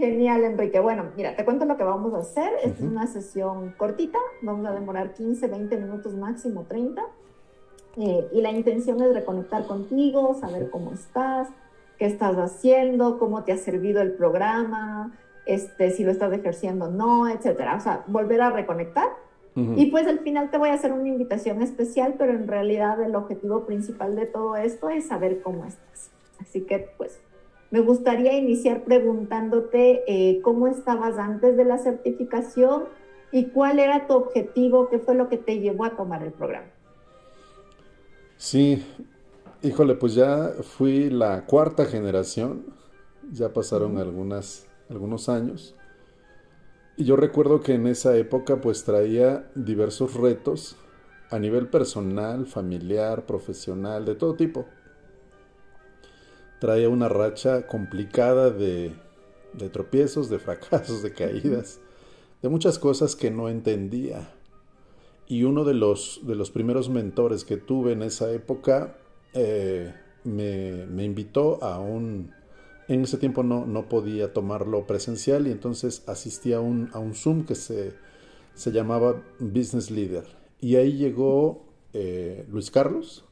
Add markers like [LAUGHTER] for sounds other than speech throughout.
Genial, Enrique. Bueno, mira, te cuento lo que vamos a hacer. Es una sesión cortita, vamos a demorar 15, 20 minutos máximo, 30. Eh, y la intención es reconectar contigo, saber cómo estás, qué estás haciendo, cómo te ha servido el programa, este, si lo estás ejerciendo o no, etcétera. O sea, volver a reconectar. Y pues al final te voy a hacer una invitación especial, pero en realidad el objetivo principal de todo esto es saber cómo estás. Así que pues me gustaría iniciar preguntándote eh, cómo estabas antes de la certificación y cuál era tu objetivo, qué fue lo que te llevó a tomar el programa. Sí, híjole, pues ya fui la cuarta generación, ya pasaron algunas, algunos años. Y yo recuerdo que en esa época pues traía diversos retos a nivel personal, familiar, profesional, de todo tipo. Traía una racha complicada de, tropiezos, de fracasos, de caídas, de muchas cosas que no entendía y uno de los, de los primeros mentores que tuve en esa época eh, me, invitó a un... En ese tiempo no, no podía tomarlo presencial y entonces asistí a un, a un Zoom que se, se llamaba Business Leader. Y ahí llegó eh, Luis Carlos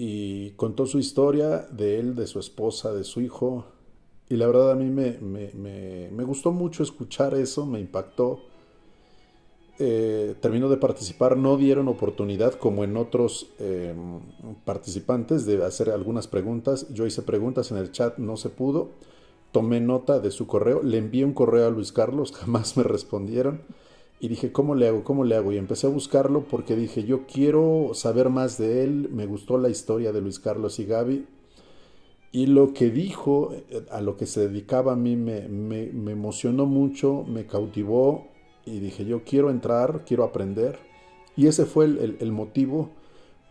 y contó su historia de él, de su esposa, de su hijo. Y la verdad a mí me, me, me gustó mucho escuchar eso, me impactó eh, terminó de participar, no dieron oportunidad como en otros eh, participantes de hacer algunas preguntas. Yo hice preguntas en el chat, no se pudo. Tomé nota de su correo, le envié un correo a Luis Carlos, [LAUGHS] jamás me respondieron. Y dije, ¿cómo le hago? ¿Cómo le hago? Y empecé a buscarlo porque dije, yo quiero saber más de él. Me gustó la historia de Luis Carlos y Gaby. Y lo que dijo, eh, a lo que se dedicaba a mí, me, me emocionó mucho, me cautivó y dije, yo quiero entrar, quiero aprender. Y ese fue el, motivo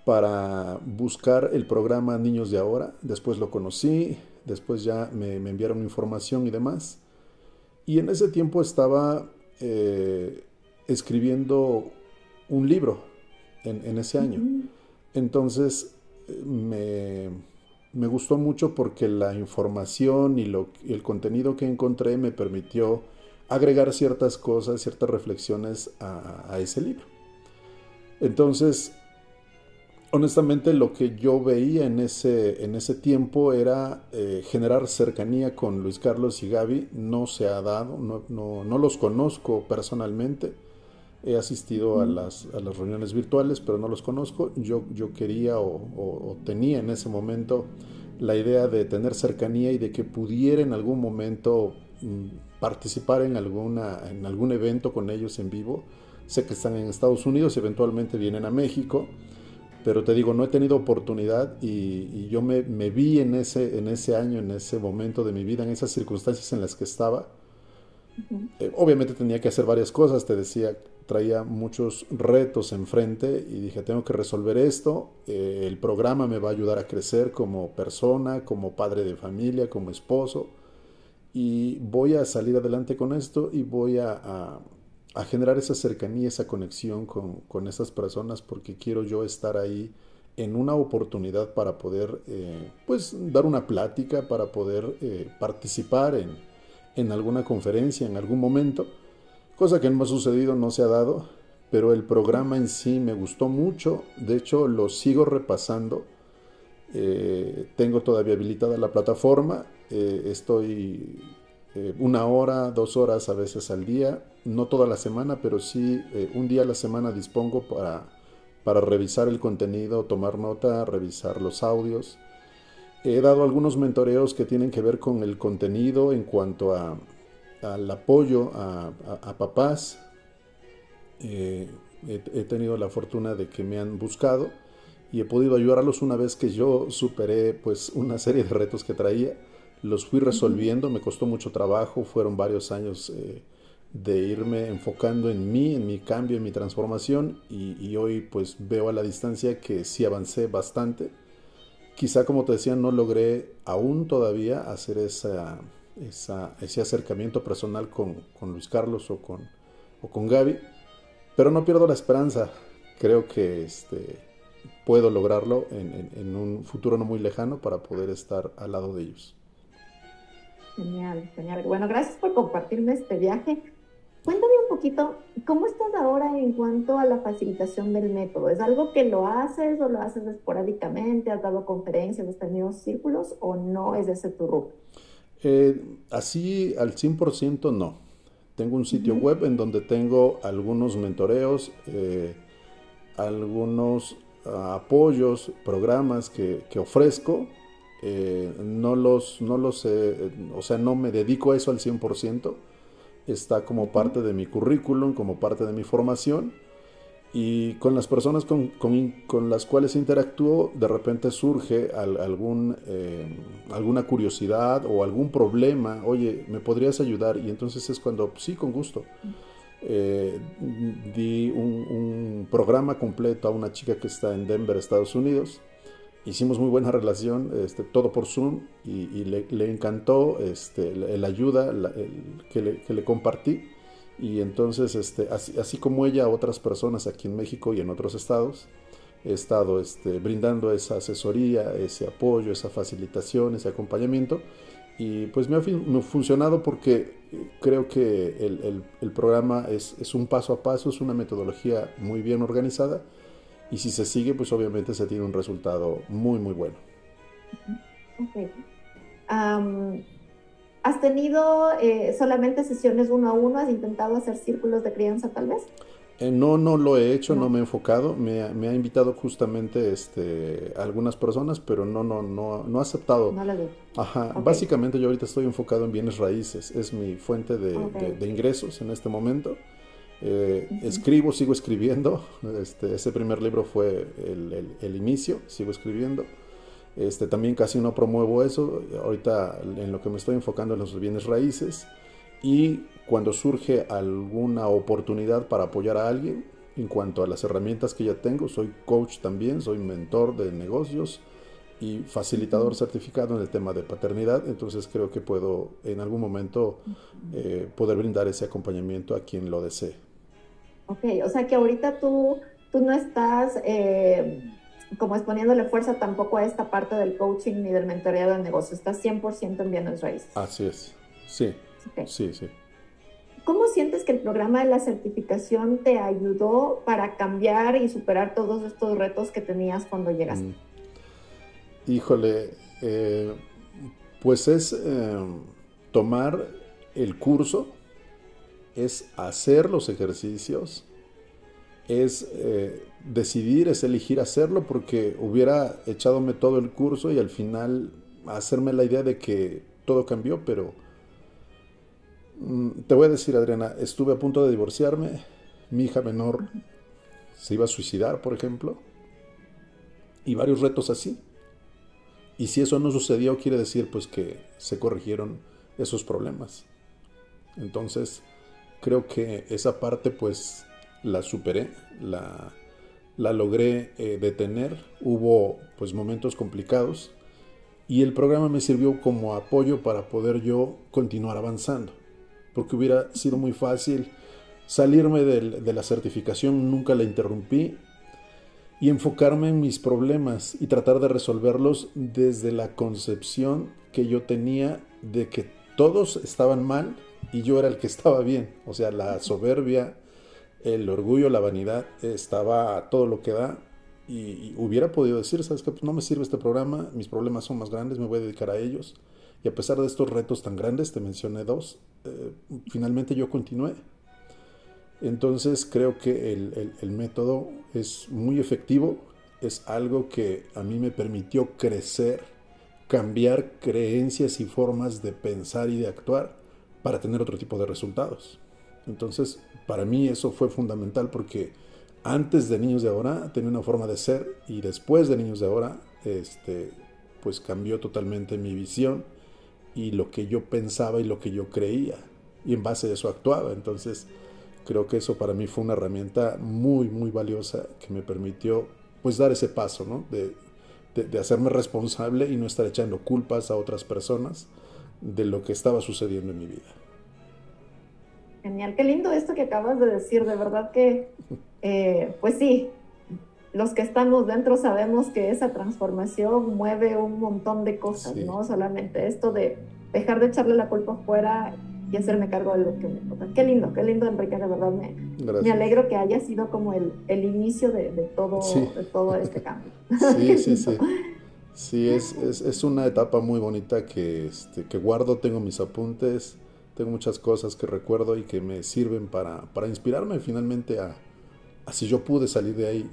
para buscar el programa Niños de Ahora. Después lo conocí, después ya me, enviaron información y demás. Y en ese tiempo estaba eh, escribiendo un libro en, ese año. Entonces me, me, gustó mucho porque la información y lo, el contenido que encontré me permitió agregar ciertas cosas, ciertas reflexiones a, ese libro. Entonces, honestamente lo que yo veía en ese, en ese tiempo era eh, generar cercanía con Luis Carlos y Gaby. No se ha dado, no, los conozco personalmente. He asistido a las, reuniones virtuales, pero no los conozco. Yo, yo quería o, tenía en ese momento la idea de tener cercanía y de que pudiera en algún momento mm, participar en, alguna, en algún evento con ellos en vivo. Sé que están en Estados Unidos y eventualmente vienen a México, pero te digo, no he tenido oportunidad y, yo me, vi en ese, en ese año, en ese momento de mi vida, en esas circunstancias en las que estaba. Eh, obviamente tenía que hacer varias cosas, te decía, traía muchos retos enfrente y dije, tengo que resolver esto, eh, el programa me va a ayudar a crecer como persona, como padre de familia, como esposo y voy a salir adelante con esto y voy a, generar esa cercanía, esa conexión con, esas personas porque quiero yo estar ahí en una oportunidad para poder eh, pues dar una plática, para poder eh, participar en, en alguna conferencia en algún momento, cosa que no ha sucedido, no se ha dado, pero el programa en sí me gustó mucho, de hecho lo sigo repasando, eh, tengo todavía habilitada la plataforma. Eh, estoy eh, una hora, dos horas a veces al día, no toda la semana, pero sí un día a la semana dispongo para, para revisar el contenido, tomar nota, revisar los audios. He dado algunos mentoreos que tienen que ver con el contenido en cuanto a, al apoyo a, papás. he, he, tenido la fortuna de que me han buscado y he podido ayudarlos una vez que yo superé pues una serie de retos que traía los fui resolviendo, me costó mucho trabajo, fueron varios años eh, de irme enfocando en mí, en mi cambio, en mi transformación y, hoy pues veo a la distancia que sí avancé bastante. Quizá como te decía no logré aún todavía hacer esa, ese acercamiento personal con, Luis Carlos o con, o con Gaby, pero no pierdo la esperanza. Creo que este, puedo lograrlo en un futuro no muy lejano para poder estar al lado de ellos. Genial, genial. Bueno, gracias por compartirme este viaje. Cuéntame un poquito, ¿cómo estás ahora en cuanto a la facilitación del método? ¿Es algo que lo haces o lo haces esporádicamente? ¿Has dado conferencias, has tenido círculos o no es ese tu rubro? Eh, así al 100% no. Tengo un sitio web en donde tengo algunos mentoreos, eh, algunos ah, apoyos, programas que, que ofrezco. Eh, no los, no los, o sea, no me dedico a eso al 100% está como parte de mi currículum, como parte de mi formación. Y con las personas con, las cuales interactúo, de repente surge algún, eh, alguna curiosidad o algún problema. Oye, ¿me podrías ayudar? Y entonces es cuando, sí, con gusto. Eh, di un, programa completo a una chica que está en Denver, Estados Unidos hicimos muy buena relación, este, todo por Zoom, y, le, encantó este, la, ayuda que, le, compartí. Y entonces, este, así, como ella, otras personas aquí en México y en otros estados, he estado este, brindando esa asesoría, ese apoyo, esa facilitación, ese acompañamiento. Y pues me ha, funcionado porque creo que el, programa es, es un paso a paso, es una metodología muy bien organizada y si se sigue, pues obviamente se tiene un resultado muy, muy bueno. Ok. ¿Has tenido eh, solamente sesiones uno a uno? ¿Has intentado hacer círculos de crianza tal vez? Eh, no, no lo he hecho, no, me he enfocado. Me, ha invitado justamente este, algunas personas, pero no, no, no, no he aceptado. No lo Ajá. Básicamente yo ahorita estoy enfocado en bienes raíces. Es mi fuente de ingresos en este momento. Eh, escribo, sigo escribiendo. [LAUGHS] Este, ese primer libro fue el, inicio, sigo escribiendo. Este, también casi no promuevo eso. Ahorita en lo que me estoy enfocando en los bienes raíces. Y cuando surge alguna oportunidad para apoyar a alguien, en cuanto a las herramientas que ya tengo, soy coach también, soy mentor de negocios y facilitador certificado en el tema de paternidad, entonces creo que puedo en algún momento eh, poder brindar ese acompañamiento a quien lo desee. Ok, o sea que ahorita tú, tú no estás eh, como exponiéndole fuerza tampoco a esta parte del coaching ni del mentoreado de negocio, estás 100% en bienes raíces. Así es, sí, sí, sí. ¿Cómo sientes que el programa de la certificación te ayudó para cambiar y superar todos estos retos que tenías cuando llegaste? Mm. Híjole, eh, pues es eh, tomar el curso es hacer los ejercicios, es eh, decidir, es elegir hacerlo porque hubiera echadome todo el curso y al final hacerme la idea de que todo cambió, pero mm, te voy a decir, Adriana, estuve a punto de divorciarme, mi hija menor se iba a suicidar, por ejemplo, y varios retos así. Y si eso no sucedió, quiere decir pues que se corrigieron esos problemas. Entonces, creo que esa parte pues la superé, la, la logré eh, detener. Hubo pues momentos complicados y el programa me sirvió como apoyo para poder yo continuar avanzando. Porque hubiera sido muy fácil salirme de la certificación, nunca la interrumpí, y enfocarme en mis problemas y tratar de resolverlos desde la concepción que yo tenía de que todos estaban mal y yo era el que estaba bien. O sea, la soberbia, el orgullo, la vanidad estaba todo lo que da. Y, hubiera podido decir, ¿sabes qué? Pues no me sirve este programa, mis problemas son más grandes, me voy a dedicar a ellos. Y a pesar de estos retos tan grandes, te mencioné dos, eh, finalmente yo continué. Entonces creo que el, el método es muy efectivo, es algo que a mí me permitió crecer, cambiar creencias y formas de pensar y de actuar para tener otro tipo de resultados. Entonces, para mí eso fue fundamental porque antes de Niños de Ahora tenía una forma de ser y después de Niños de Ahora, este, pues cambió totalmente mi visión y lo que yo pensaba y lo que yo creía y en base a eso actuaba. Entonces, creo que eso para mí fue una herramienta muy, muy valiosa que me permitió pues dar ese paso, ¿no? De, de hacerme responsable y no estar echando culpas a otras personas de lo que estaba sucediendo en mi vida. Genial, qué lindo esto que acabas de decir, de verdad que, eh, pues sí, los que estamos dentro sabemos que esa transformación mueve un montón de cosas, ¿no? Solamente esto de, dejar de echarle la culpa fuera y hacerme cargo de lo que me toca. Qué lindo, qué lindo, Enrique, de verdad me, me alegro que haya sido como el, el inicio de, de todo, de todo este cambio. [LAUGHS] Sí, sí, sí. [LAUGHS] Sí, es, es, es, una etapa muy bonita que, este, que guardo, tengo mis apuntes, tengo muchas cosas que recuerdo y que me sirven para, para inspirarme finalmente a, a, si yo pude salir de ahí,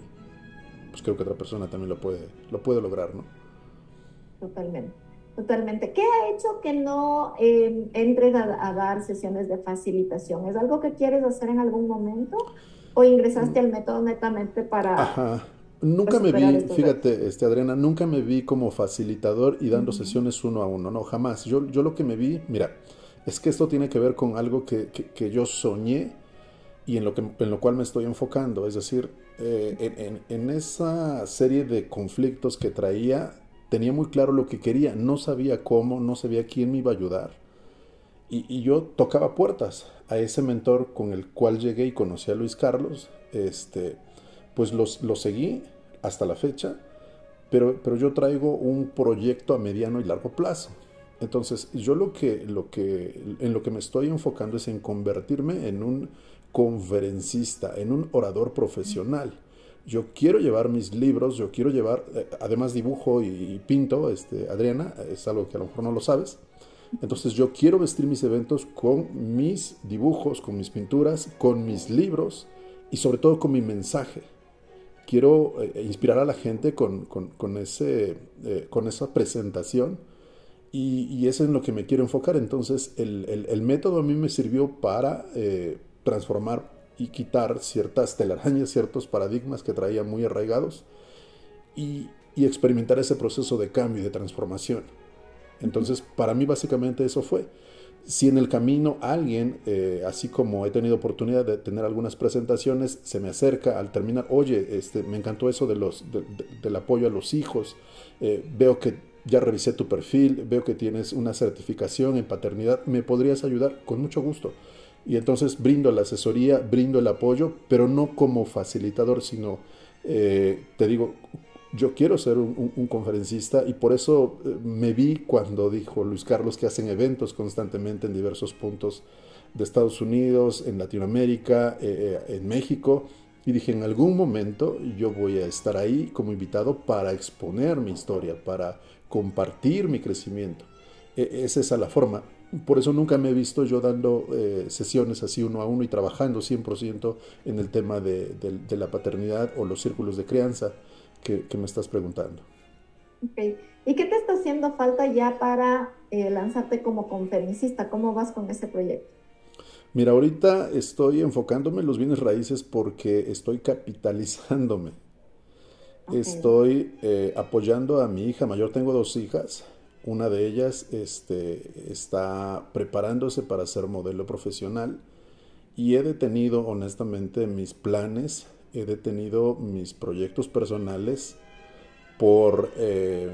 pues creo que otra persona también lo puede, lo puede lograr, ¿no? Totalmente. Totalmente. ¿Qué ha hecho que no eh, entres a, dar sesiones de facilitación? ¿Es algo que quieres hacer en algún momento? ¿O ingresaste al método netamente para... Ajá. Nunca me vi, fíjate, este, Adriana, nunca me vi como facilitador y dando sesiones uno a uno, no, jamás. Yo, yo lo que me vi, mira, es que esto tiene que ver con algo que, que, yo soñé y en lo, que, en lo cual me estoy enfocando. Es decir, eh, en, en, en, esa serie de conflictos que traía, tenía muy claro lo que quería, no sabía cómo, no sabía quién me iba a ayudar. Y, yo tocaba puertas a ese mentor con el cual llegué y conocí a Luis Carlos. Este, pues lo seguí hasta la fecha, pero, pero yo traigo un proyecto a mediano y largo plazo. Entonces, yo lo que, lo que, en lo que me estoy enfocando es en convertirme en un conferencista, en un orador profesional yo quiero llevar mis libros, yo quiero llevar, eh, además dibujo y, pinto, este, Adriana, es algo que a lo mejor no lo sabes. Entonces yo quiero vestir mis eventos con mis dibujos, con mis pinturas, con mis libros y sobre todo con mi mensaje. Quiero eh, inspirar a la gente con, con, ese, eh, con esa presentación y, y, es en lo que me quiero enfocar. Entonces el, el, método a mí me sirvió para transformar y quitar ciertas telarañas, ciertos paradigmas que traía muy arraigados y, experimentar ese proceso de cambio y de transformación. Entonces, para mí básicamente eso fue. Si en el camino alguien, eh, así como he tenido oportunidad de tener algunas presentaciones, se me acerca al terminar, oye, este, me encantó eso de los, del apoyo a los hijos, eh, veo que ya revisé tu perfil, veo que tienes una certificación en paternidad, ¿me podrías ayudar? Con mucho gusto. Y entonces brindo la asesoría, brindo el apoyo, pero no como facilitador, sino, eh, te digo, yo quiero ser un, conferencista y por eso eh, me vi cuando dijo Luis Carlos que hacen eventos constantemente en diversos puntos de Estados Unidos, en Latinoamérica, eh, en México. Y dije, en algún momento yo voy a estar ahí como invitado para exponer mi historia, para compartir mi crecimiento. E, es esa la forma. Por eso nunca me he visto yo dando eh, sesiones así uno a uno y trabajando 100% en el tema de, la paternidad o los círculos de crianza que, me estás preguntando. Okay. ¿Y qué te está haciendo falta ya para eh, lanzarte como conferencista? ¿Cómo vas con ese proyecto? Mira, ahorita estoy enfocándome en los bienes raíces porque estoy capitalizándome. Estoy eh, apoyando a mi hija mayor, tengo dos hijas, una de ellas este, está preparándose para ser modelo profesional. Y he detenido honestamente mis planes, he detenido mis proyectos personales por eh,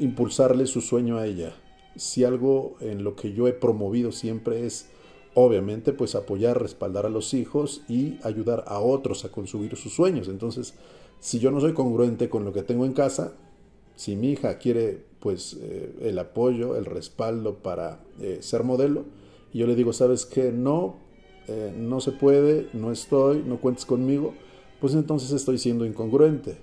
impulsarle su sueño a ella. Si algo en lo que yo he promovido siempre es, obviamente, pues apoyar, respaldar a los hijos y ayudar a otros a conseguir sus sueños. Entonces, si yo no soy congruente con lo que tengo en casa, si mi hija quiere pues eh, el apoyo, el respaldo para eh, ser modelo. Y yo le digo, ¿sabes qué? No, eh, no se puede, no estoy, no cuentes conmigo. Pues entonces estoy siendo incongruente.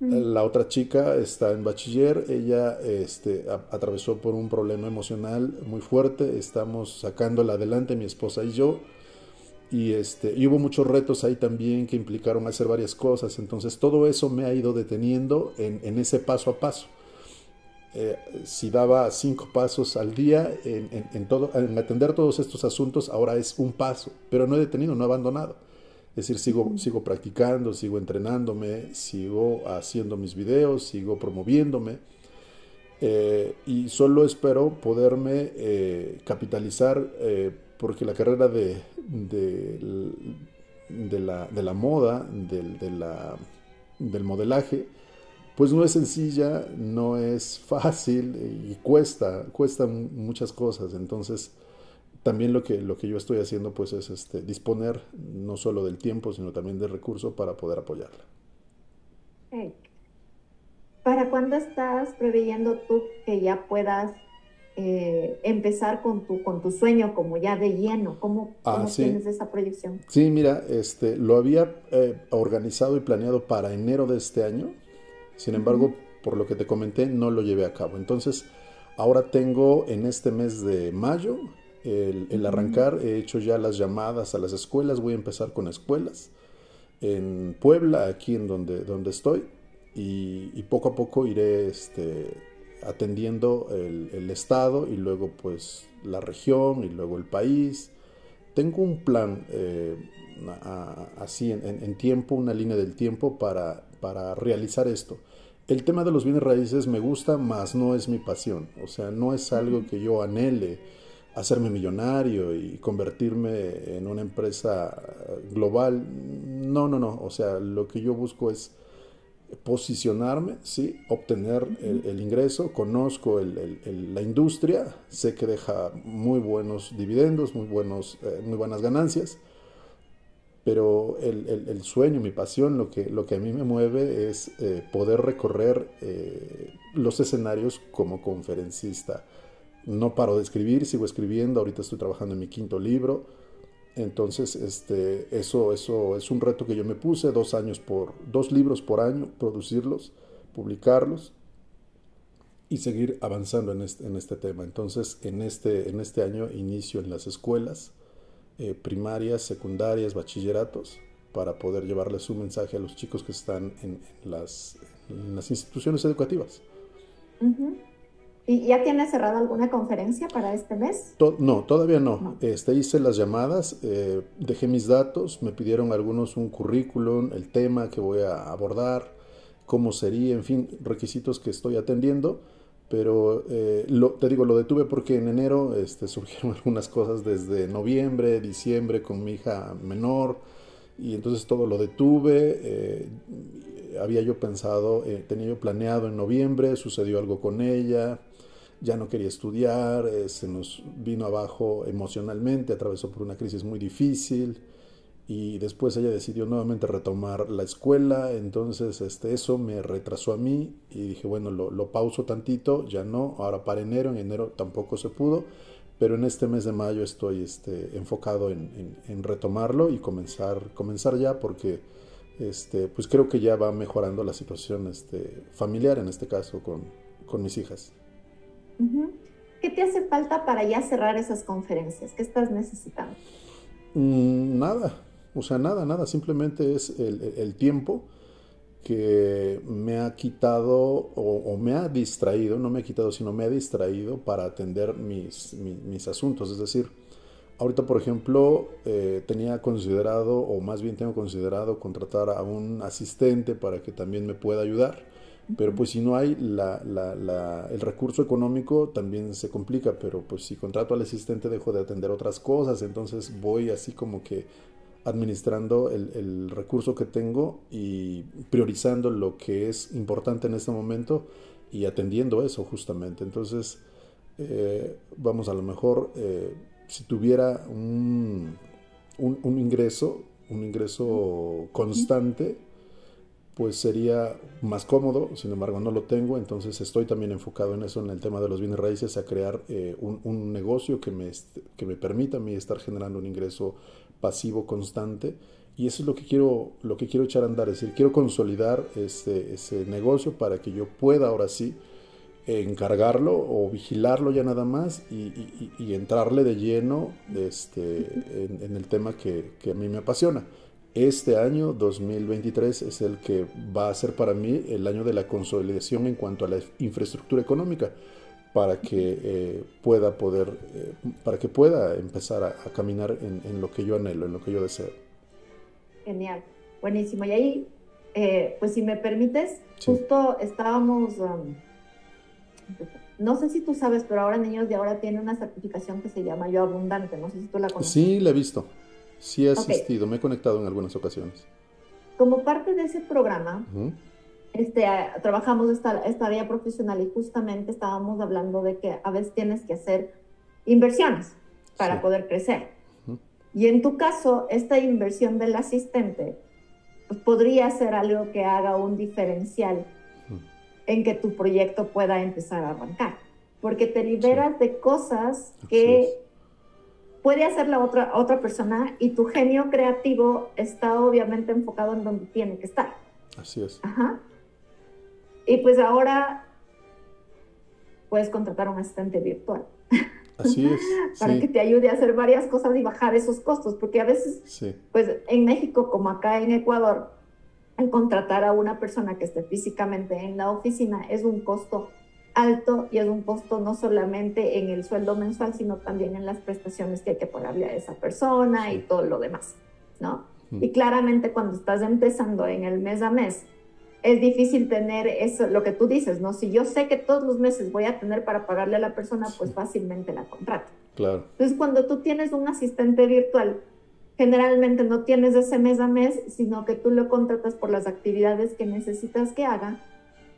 La otra chica está en bachiller, ella este, atravesó por un problema emocional muy fuerte, estamos sacándola adelante, mi esposa y yo, y, este, y hubo muchos retos ahí también que implicaron hacer varias cosas, entonces todo eso me ha ido deteniendo en, en ese paso a paso. Eh, si daba cinco pasos al día en, todo, en atender todos estos asuntos, ahora es un paso, pero no he detenido, no he abandonado. Es decir, sigo, sigo practicando, sigo entrenándome, sigo haciendo mis videos, sigo promoviéndome eh, y solo espero poderme eh, capitalizar porque la carrera de, la, moda, del modelaje, pues no es sencilla, no es fácil y cuesta, cuesta muchas cosas. Entonces, también lo que, lo que yo estoy haciendo pues es este, disponer no solo del tiempo, sino también del recurso para poder apoyarla. ¿Para cuándo estás preveyendo tú que ya puedas eh, empezar con tu, con tu sueño como ya de lleno? ¿Cómo, ah, tienes esa proyección? Sí, mira, este, lo había eh, organizado y planeado para enero de este año. Sin embargo, por lo que te comenté, no lo llevé a cabo. Entonces, ahora tengo en este mes de mayo el, arrancar. He hecho ya las llamadas a las escuelas. Voy a empezar con escuelas en Puebla, aquí en donde, donde estoy. Y, y poco a poco iré este, atendiendo el, estado y luego pues la región y luego el país. Tengo un plan eh, así en, tiempo, una línea del tiempo para, para realizar esto. El tema de los bienes raíces me gusta, más no es mi pasión. O sea, no es algo que yo anhele hacerme millonario y convertirme en una empresa global. No, no, no. O sea, lo que yo busco es posicionarme, ¿sí? obtener el, ingreso, conozco la industria, sé que deja muy buenos dividendos, muy, buenos, eh, muy buenas ganancias, pero el, sueño, mi pasión, lo que, lo que a mí me mueve es eh, poder recorrer eh, los escenarios como conferencista. No paro de escribir, sigo escribiendo, ahorita estoy trabajando en mi quinto libro, entonces, este, eso, eso es un reto que yo me puse, dos años por, dos libros por año, producirlos, publicarlos y seguir avanzando en este, en este tema. Entonces, en este, en este año inicio en las escuelas eh, primarias, secundarias, bachilleratos, para poder llevarles un mensaje a los chicos que están en, las, las, instituciones educativas. ¿Y ya tienes cerrado alguna conferencia para este mes? no, todavía no. Este, hice las llamadas, eh, dejé mis datos, me pidieron algunos un currículum, el tema que voy a abordar, cómo sería, en fin, requisitos que estoy atendiendo. Pero eh, lo, te digo, lo detuve porque en enero este, [LAUGHS] surgieron algunas cosas desde noviembre, diciembre con mi hija menor y entonces todo lo detuve. Eh, había yo pensado, tenía yo planeado en noviembre, sucedió algo con ella ya no quería estudiar, eh, se nos vino abajo emocionalmente, atravesó por una crisis muy difícil y después ella decidió nuevamente retomar la escuela, entonces este, eso me retrasó a mí y dije, bueno, lo, pauso tantito, ya no, ahora para enero, en enero tampoco se pudo, pero en este mes de mayo estoy este, enfocado en, retomarlo y comenzar, comenzar ya porque este, pues creo que ya va mejorando la situación este, familiar, en este caso con, con mis hijas. ¿Qué te hace falta para ya cerrar esas conferencias? ¿Qué estás necesitando? Mm, nada, o sea, nada, nada, simplemente es el, tiempo que me ha quitado o, me ha distraído, no me ha quitado, sino me ha distraído para atender mis, mis, asuntos. Es decir, ahorita, por ejemplo, eh, tenía considerado, o más bien tengo considerado, contratar a un asistente para que también me pueda ayudar pero pues si no hay la, la, el recurso económico también se complica, pero pues si contrato al asistente dejo de atender otras cosas, entonces voy así como que administrando el, el recurso que tengo y priorizando lo que es importante en este momento y atendiendo eso justamente. Entonces, eh, vamos, a lo mejor eh, si tuviera un, un, un, ingreso, un ingreso constante, pues sería más cómodo, sin embargo no lo tengo, entonces estoy también enfocado en eso, en el tema de los bienes raíces, a crear eh, un, negocio que me, que me permita a mí estar generando un ingreso pasivo constante. Y eso es lo que quiero, lo que quiero echar a andar, es decir, quiero consolidar ese, ese negocio para que yo pueda ahora sí encargarlo o vigilarlo ya nada más y, entrarle de lleno este, en, el tema que, que a mí me apasiona este año 2023 es el que va a ser para mí el año de la consolidación en cuanto a la infraestructura económica para que eh, pueda poder eh, para que pueda empezar a, caminar en, lo que yo anhelo en lo que yo deseo. Genial. Buenísimo. Y ahí eh, pues si me permites justo estábamos um, no sé si tú sabes pero ahora niños de ahora tienen una certificación que se llama yo abundante. No sé si tú la conoces. Sí la he visto Sí he asistido, me he conectado en algunas ocasiones. Como parte de ese programa, este, trabajamos esta, esta área profesional y justamente estábamos hablando de que a veces tienes que hacer inversiones para poder crecer. Y en tu caso, esta inversión del asistente pues, podría ser algo que haga un diferencial en que tu proyecto pueda empezar a arrancar. porque te liberas de cosas que puede hacer la otra, otra persona y tu genio creativo está obviamente enfocado en donde tiene que estar. Así es. Ajá. Y pues ahora puedes contratar a un asistente virtual. Así es. [LAUGHS] para que te ayude a hacer varias cosas y bajar esos costos, porque a veces, pues en México como acá en Ecuador, el contratar a una persona que esté físicamente en la oficina es un costo alto y es un costo no solamente en el sueldo mensual, sino también en las prestaciones que hay que pagarle a esa persona y todo lo demás, ¿no? Y claramente cuando estás empezando en el mes a mes, es difícil tener eso, lo que tú dices, ¿no? Si yo sé que todos los meses voy a tener para pagarle a la persona, pues fácilmente la contrato. Claro. Entonces, cuando tú tienes un asistente virtual, generalmente no tienes ese mes a mes, sino que tú lo contratas por las actividades que necesitas que haga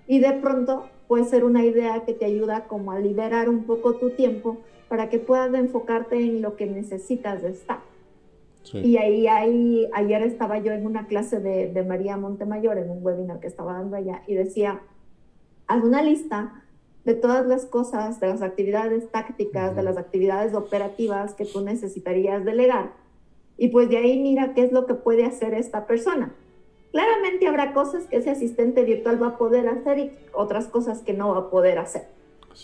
y de pronto puede ser una idea que te ayuda como a liberar un poco tu tiempo para que puedas enfocarte en lo que necesitas de estar. Y ahí, ahí, ayer estaba yo en una clase de, de, María Montemayor, en un webinar que estaba dando allá, y decía, haz una lista de todas las cosas, de las actividades tácticas, de las actividades operativas que tú necesitarías delegar. Y pues de ahí mira qué es lo que puede hacer esta persona. Claramente habrá cosas que ese asistente virtual va a poder hacer y otras cosas que no va a poder hacer.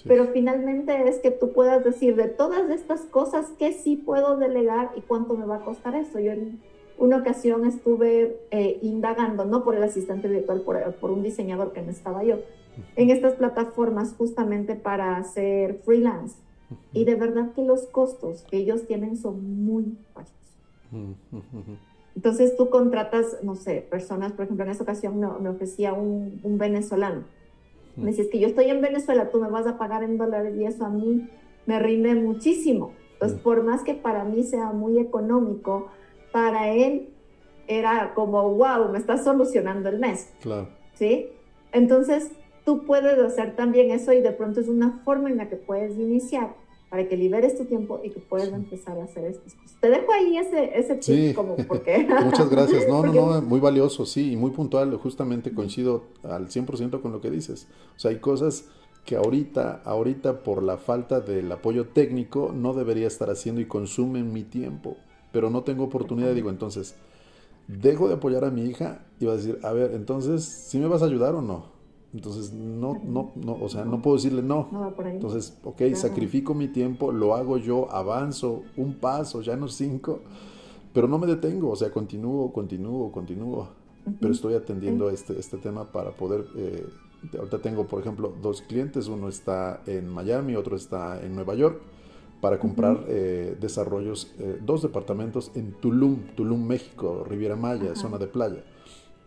Pero finalmente es que tú puedas decir de todas estas cosas que sí puedo delegar y cuánto me va a costar eso. Yo en una ocasión estuve eh, indagando, no por el asistente virtual, por, por un diseñador que no estaba yo, en estas plataformas justamente para hacer freelance. Y de verdad que los costos que ellos tienen son muy bajos. Entonces tú contratas, no sé, personas, por ejemplo, en esa ocasión me, ofrecía un, un, venezolano. Me decía, es que yo estoy en Venezuela, tú me vas a pagar en dólares y eso a mí me rinde muchísimo. Entonces, por más que para mí sea muy económico, para él era como, wow, me estás solucionando el mes. Claro. ¿Sí? Entonces, tú puedes hacer también eso y de pronto es una forma en la que puedes iniciar para que liberes tu tiempo y que puedas empezar a hacer estas cosas. Te dejo ahí ese, ese tip sí. como porque... [LAUGHS] Muchas gracias. No, no, no, muy valioso, sí, y muy puntual. Justamente coincido al 100% con lo que dices. O sea, hay cosas que ahorita, ahorita por la falta del apoyo técnico no debería estar haciendo y consumen mi tiempo, pero no tengo oportunidad, digo, entonces, dejo de apoyar a mi hija y va a decir, a ver, entonces, ¿sí me vas a ayudar o no? Entonces, no, no, no, o sea, no puedo decirle no. Entonces, ok, sacrifico mi tiempo, lo hago yo, avanzo un paso, ya no cinco, pero no me detengo, o sea, continúo, continúo, continúo. Pero estoy atendiendo este, este tema para poder, eh, ahorita tengo, por ejemplo, dos clientes, uno está en Miami, otro está en Nueva York, para comprar eh, desarrollos, eh, dos departamentos en Tulum, Tulum, México, Riviera Maya, zona de playa.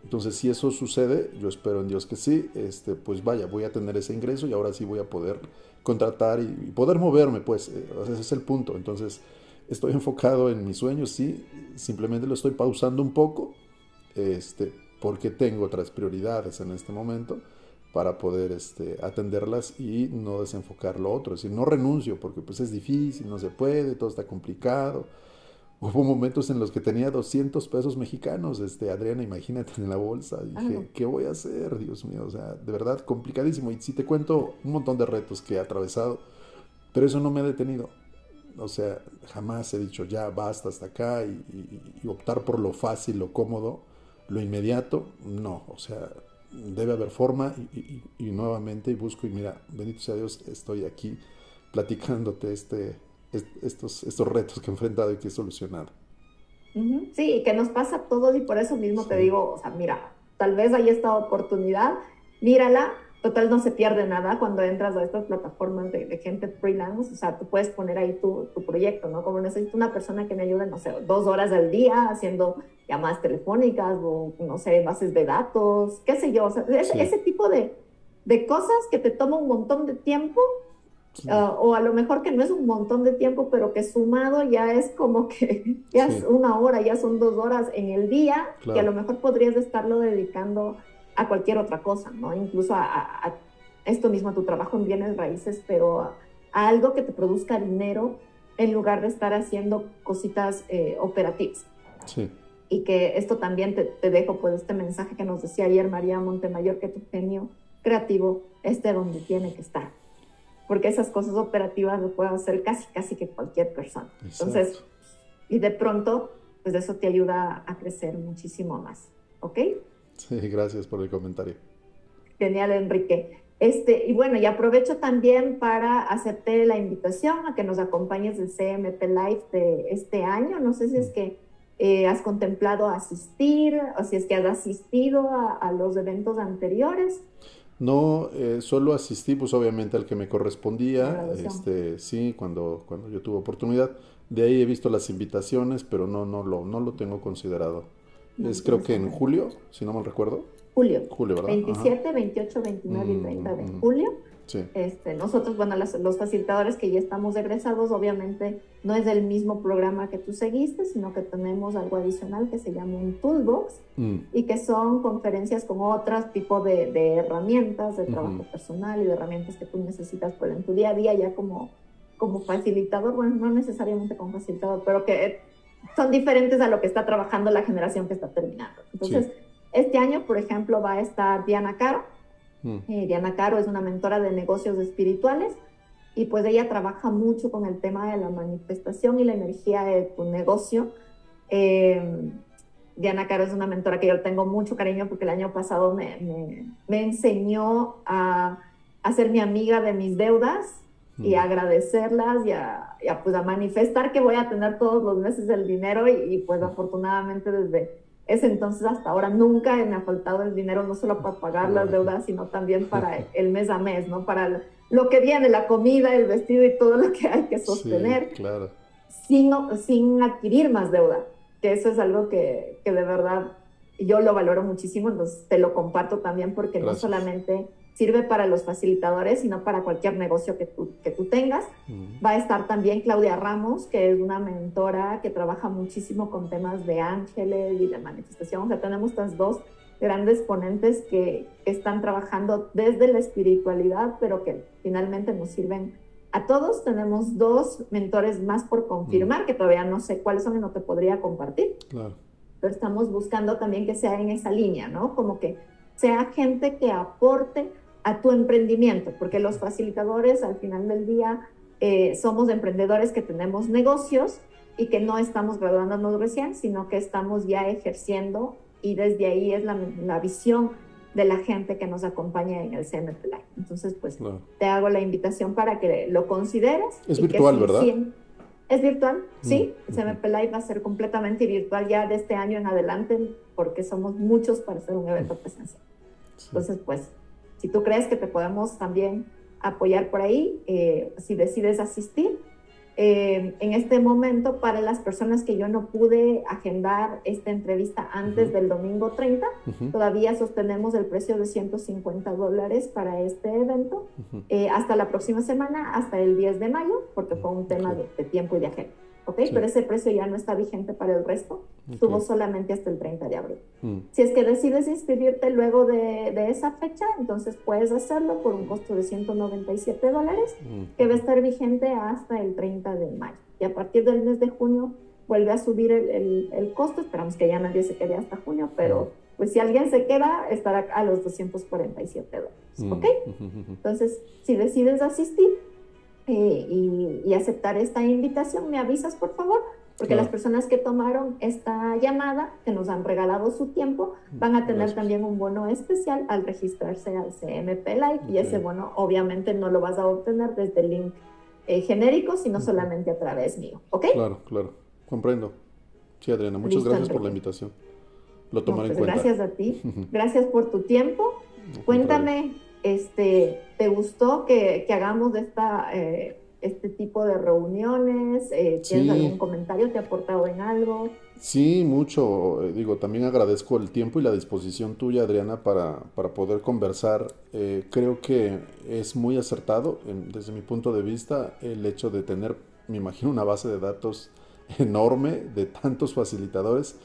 Entonces, si eso sucede, yo espero en Dios que sí, este, pues vaya, voy a tener ese ingreso y ahora sí voy a poder contratar y, poder moverme, pues, eh, ese es el punto. Entonces, estoy [LAUGHS] enfocado en mis sueños, sí, simplemente lo estoy pausando un poco, este, porque tengo otras prioridades en este momento para poder este, atenderlas y no desenfocar lo otro. Es decir, no renuncio porque pues es difícil, no se puede, todo está complicado Hubo momentos en los que tenía 200 pesos mexicanos, este, Adriana, imagínate en la bolsa. Dije, ¿qué voy a hacer? Dios mío, o sea, de verdad complicadísimo. Y si te cuento un montón de retos que he atravesado, pero eso no me ha detenido. O sea, jamás he dicho, ya basta hasta acá y, optar por lo fácil, lo cómodo, lo inmediato. No, o sea, debe haber forma y, y nuevamente busco y mira, bendito sea Dios, estoy aquí platicándote este, estos, estos retos que he enfrentado y que he solucionado. Sí, que nos pasa a todos y por eso mismo te digo, o sea, mira, tal vez hay esta oportunidad, mírala, total no se pierde nada cuando entras a estas plataformas de, gente freelance, o sea, tú puedes poner ahí tu, tu, proyecto, ¿no? Como necesito una persona que me ayude, no sé, dos horas al día haciendo llamadas telefónicas o, no sé, bases de datos, qué sé yo, o sea, ese, ese tipo de, de cosas que te toma un montón de tiempo Ah, o a lo mejor que no es un montón de tiempo, pero que sumado ya es como que [LAUGHS] ya es una hora, ya son dos horas en el día, que a lo mejor podrías estarlo dedicando a cualquier otra cosa, ¿no? Incluso a, esto mismo, a tu trabajo en bienes raíces, pero a, algo que te produzca dinero en lugar de estar haciendo cositas eh, operativas. Sí. Y que esto también te, te dejo, pues, este mensaje que nos decía ayer María Montemayor, que tu genio creativo esté donde tiene que estar. Porque esas cosas operativas lo puede hacer casi, casi que cualquier persona. Entonces, y de pronto, pues eso te ayuda a crecer muchísimo más, ¿ok? Sí, gracias por el comentario. Genial, Enrique. Este, y bueno, y aprovecho también para hacerte la invitación a que nos acompañes del CMP Live de este año. No sé si es mm. que eh, has contemplado asistir o si es que has asistido a, los eventos anteriores. No, eh, solo asistí, pues obviamente al que me correspondía, este, sí, cuando, cuando yo tuve oportunidad. De ahí he visto las invitaciones, pero no, no lo, no lo tengo considerado. es creo que en julio, si no mal recuerdo julio. Julio, ¿verdad? 27, 28, 29 y 30 mm, de mm, julio. Sí. Este, nosotros, bueno, los facilitadores que ya estamos egresados, obviamente no es el mismo programa que tú seguiste, sino que tenemos algo adicional que se llama un toolbox mm. y que son conferencias con otros tipos de, de, herramientas de trabajo personal y de herramientas que tú necesitas pues, en tu día a día ya como, como facilitador, bueno, no necesariamente como facilitador, pero que son diferentes a lo que está trabajando la generación que está terminando. Entonces, este año, por ejemplo, va a estar Diana Caro. Mm. Eh, Diana Caro es una mentora de negocios espirituales y pues ella trabaja mucho con el tema de la manifestación y la energía de tu negocio. Eh, Diana Caro es una mentora que yo tengo mucho cariño porque el año pasado me, me, enseñó a, a, ser mi amiga de mis deudas y a mm. agradecerlas y a, pues a manifestar que voy a tener todos los meses el dinero y pues afortunadamente desde ese entonces hasta ahora nunca me ha faltado el dinero, no solo para pagar las deudas, sino también para el mes a mes, ¿no? Para lo que viene, la comida, el vestido y todo lo que hay que sostener, claro. sin, sin adquirir más deuda, que eso es algo que, que de verdad yo lo valoro muchísimo, entonces te lo comparto también porque no solamente sirve para los facilitadores, sino para cualquier negocio que tú, que tú tengas. Va a estar también Claudia Ramos, que es una mentora que trabaja muchísimo con temas de ángeles y de manifestación. O sea, tenemos estas dos grandes ponentes que, están trabajando desde la espiritualidad, pero que finalmente nos sirven a todos. Tenemos dos mentores más por confirmar, que todavía no sé cuáles son y no te podría compartir. Claro. Pero estamos buscando también que sea en esa línea, ¿no? Como que sea gente que aporte a tu emprendimiento, porque los facilitadores al final del día eh, somos emprendedores que tenemos negocios y que no estamos graduándonos recién, sino que estamos ya ejerciendo y desde ahí es la, la visión de la gente que nos acompaña en el CMP Live. Entonces, pues te hago la invitación para que lo consideres. Es virtual, ¿verdad? es virtual, sí. El CMP Live va a ser completamente virtual ya de este año en adelante, porque somos muchos para hacer un evento presencial. Entonces, pues si tú crees que te podemos también apoyar por ahí, eh, si decides asistir. Eh, en este momento, para las personas que yo no pude agendar esta entrevista antes del domingo 30, todavía sostenemos el precio de 150 dólares para este evento eh, hasta la próxima semana, hasta el 10 de mayo, porque fue un tema de, de tiempo y de agenda. ¿Ok? Pero ese precio ya no está vigente para el resto, estuvo solamente hasta el 30 de abril. Mm. Si es que decides inscribirte luego de, de, esa fecha, entonces puedes hacerlo por un costo de 197 dólares, que va a estar vigente hasta el 30 de mayo. Y a partir del mes de junio vuelve a subir el, el, costo, esperamos que ya nadie se quede hasta junio, pero pues si alguien se queda, estará a los 247 dólares, ¿ok? [LAUGHS] Entonces, si decides asistir, eh, y, aceptar esta invitación, me avisas por favor, porque las personas que tomaron esta llamada, que nos han regalado su tiempo, van a tener también un bono especial al registrarse al CMP Live y ese bono obviamente no lo vas a obtener desde el link eh, genérico, sino solamente a través mío, ¿ok? Claro, claro, comprendo. Sí, Adriana, muchas gracias por la invitación. Lo tomaré en pues cuenta. Gracias a ti, [LAUGHS] gracias por tu tiempo. Cuéntame este, ¿Te gustó que, hagamos esta, eh, este tipo de reuniones? Eh, ¿Tienes algún comentario? ¿Te ha aportado en algo? Sí, mucho. Eh, digo, también agradezco el tiempo y la disposición tuya, Adriana, para, para poder conversar. creo que es muy acertado, desde mi punto de vista, el hecho de tener, me imagino, una base de datos enorme de tantos facilitadores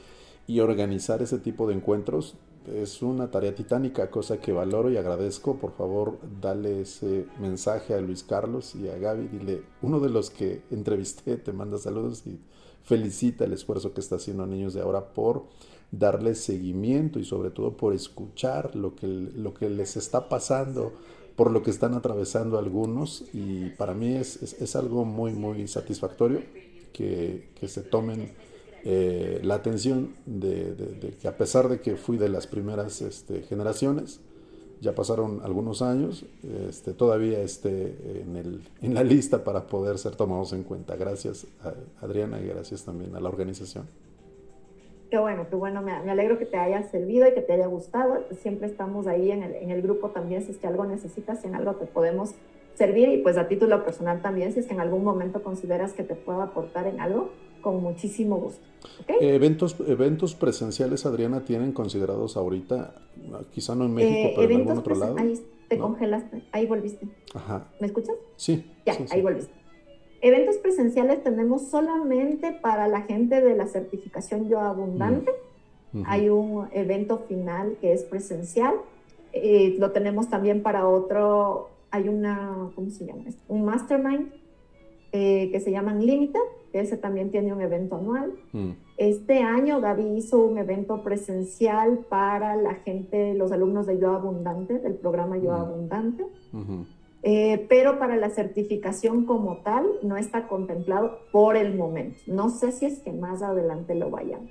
y organizar ese tipo de encuentros es una tarea titánica, cosa que valoro y agradezco. Por favor, dale ese mensaje a Luis Carlos y a Gaby. Dile, uno de los que entrevisté [LAUGHS] te manda saludos y felicita el esfuerzo que está haciendo Niños de Ahora por darle seguimiento y sobre todo por escuchar lo que, lo que les está pasando por lo que están atravesando algunos y para mí es, es, algo muy, muy satisfactorio que, que se tomen eh, la atención de, de, que a pesar de que fui de las primeras este, generaciones, ya pasaron algunos años, este, todavía esté en, el, en la lista para poder ser tomados en cuenta. Gracias a Adriana y gracias también a la organización. Qué bueno, qué bueno, me, alegro que te haya servido y que te haya gustado. Siempre estamos ahí en el, en el grupo también, si es que algo necesitas, si en algo te podemos servir y pues a título personal también, si es que en algún momento consideras que te puedo aportar en algo, con muchísimo gusto. eventos, eventos presenciales, Adriana, tienen considerados ahorita, quizá no en México, eh, pero en algún otro lado. Ahí te congelaste, ahí volviste. Ajá. ¿Me escuchas? Sí. Ya, ahí volviste. Eventos presenciales tenemos solamente para la gente de la certificación Yo Abundante. Mm. Hay un evento final que es presencial. Eh, lo tenemos también para otro, hay una, ¿cómo se llama? Un mastermind eh, que se llama Limited, ese también tiene un evento anual. Mm. Este año Gaby hizo un evento presencial para la gente, los alumnos de Yo Abundante, del programa Yo mm. Abundante. Eh, pero para la certificación como tal no está contemplado por el momento. No sé si es que más adelante lo vayan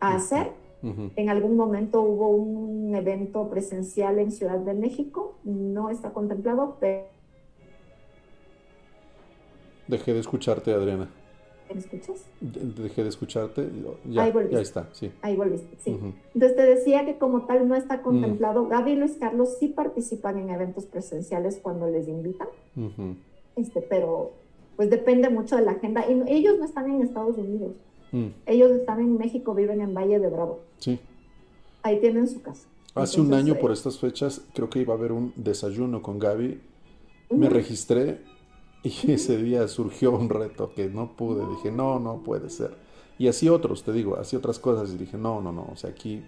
a hacer. En algún momento hubo un evento presencial en Ciudad de México, no está contemplado, pero... Dejé de escucharte, Adriana. ¿Me escuchas? Dejé de escucharte. Ya, Ahí Ya está, sí. Ahí volviste, sí. Entonces te decía que como tal no está contemplado. Mm. Gaby y Luis Carlos sí participan en eventos presenciales cuando les invitan. este, pero pues depende mucho de la agenda. Y ellos no están en Estados Unidos. Mm. Ellos están en México, viven en Valle de Bravo. Sí. Ahí tienen su casa. Hace un año por eh, estas fechas creo que iba a haber un desayuno con Gaby. Me registré y [LAUGHS] ese día surgió un reto que no pude. Dije, no, no puede ser. Y así otros, te digo, así otras cosas. Y dije, no, no, no. O sea, aquí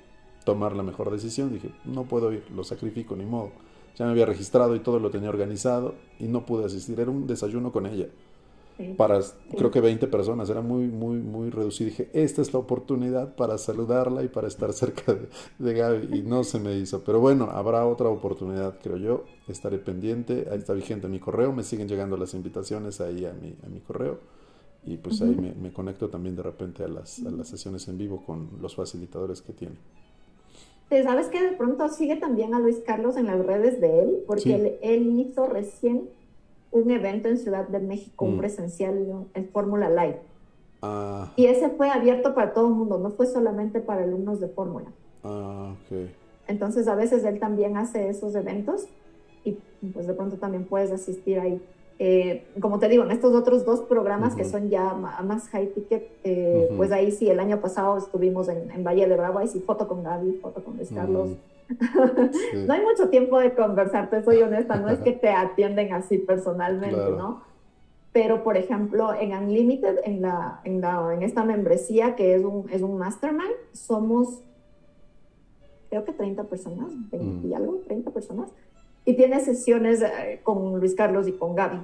tomar la mejor decisión. Dije, no puedo ir, lo sacrifico, ni modo. Ya me había registrado y todo lo tenía organizado y no pude asistir. Era un desayuno con ella para creo que 20 personas, era muy, muy, muy reducido. Dije, esta es la oportunidad para saludarla y para estar [LAUGHS] cerca de, de, Gaby y no se me hizo. Pero bueno, habrá otra oportunidad, creo yo. Estaré pendiente, ahí está vigente mi correo, me siguen llegando las invitaciones ahí a mi, a mi correo y pues ahí me, conecto también de repente a las, a las sesiones en vivo con los facilitadores que tiene. ¿Sabes que de pronto sigue también a Luis Carlos en las redes de él? Porque él, él hizo recién un evento en Ciudad de México, un mm. presencial en Fórmula Live. Ah. Y ese fue abierto para todo el mundo, no fue solamente para alumnos de Fórmula. Ah, Entonces a veces él también hace esos eventos y pues de pronto también puedes asistir ahí. Eh, como te digo, en estos otros dos programas que son ya más high ticket, eh, pues ahí sí, el año pasado estuvimos en, Valle de Bravo, ahí sí, foto con Gaby, foto con Luis Carlos. [LAUGHS] No hay mucho tiempo de conversar, te soy honesta, no es que te atienden así personalmente, ¿no? Pero, por ejemplo, en Unlimited, en, la, en, la, en esta membresía que es un, es un mastermind, somos, creo que 30 personas, 20 y mm. algo, 30 personas, y tiene sesiones eh, con Luis Carlos y con Gaby.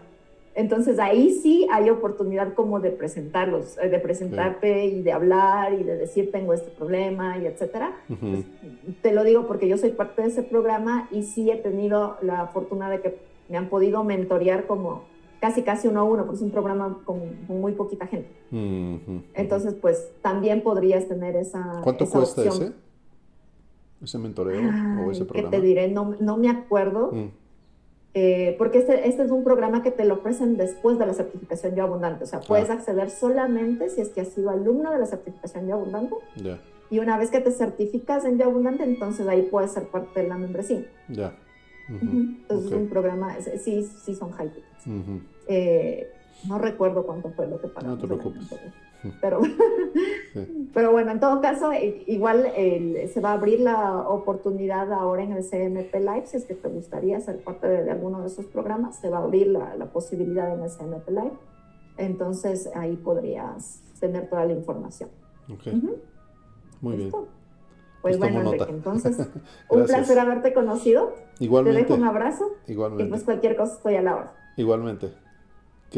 Entonces ahí sí hay oportunidad como de presentarlos, eh, de presentarte y de hablar y de decir tengo este problema y etcétera. Pues, te lo digo porque yo soy parte de ese programa y sí he tenido la fortuna de que me han podido mentorear como casi casi uno a uno, porque es un programa con, muy poquita gente. Entonces pues también podrías tener esa ¿Cuánto cuesta ese? ¿Ese mentoreo o ese programa? ¿Qué te diré? No, no me acuerdo. Mm. Eh, porque este, este, es un programa que te lo ofrecen después de la certificación Yo Abundante. O sea, puedes ah. acceder solamente si es que has sido alumno de la certificación Yo Abundante. Y una vez que te certificas en Yo Abundante, entonces ahí puedes ser parte de la membresía. Ya. Entonces es un programa, sí, sí son high eh, no recuerdo cuánto fue lo que pagamos. No te preocupes. Pero, [LAUGHS] pero bueno, en todo caso, igual se va a abrir la oportunidad ahora en el CMP Live, si es que te gustaría ser parte de, alguno de esos programas, se va a abrir la, posibilidad en el CMP Live. Entonces ahí podrías tener toda la información. Ok. Muy bien. Pues bueno, Enrique, entonces, [LAUGHS] un placer haberte conocido. Igualmente. Te dejo un abrazo. Igualmente. Y pues cualquier cosa estoy a la hora. Igualmente.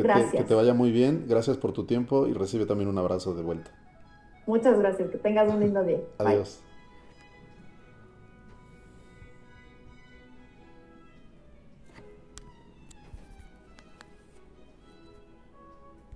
Que te, vaya muy bien. Gracias por tu tiempo y recibe también un abrazo de vuelta. Muchas gracias. Que tengas un lindo día. Adiós.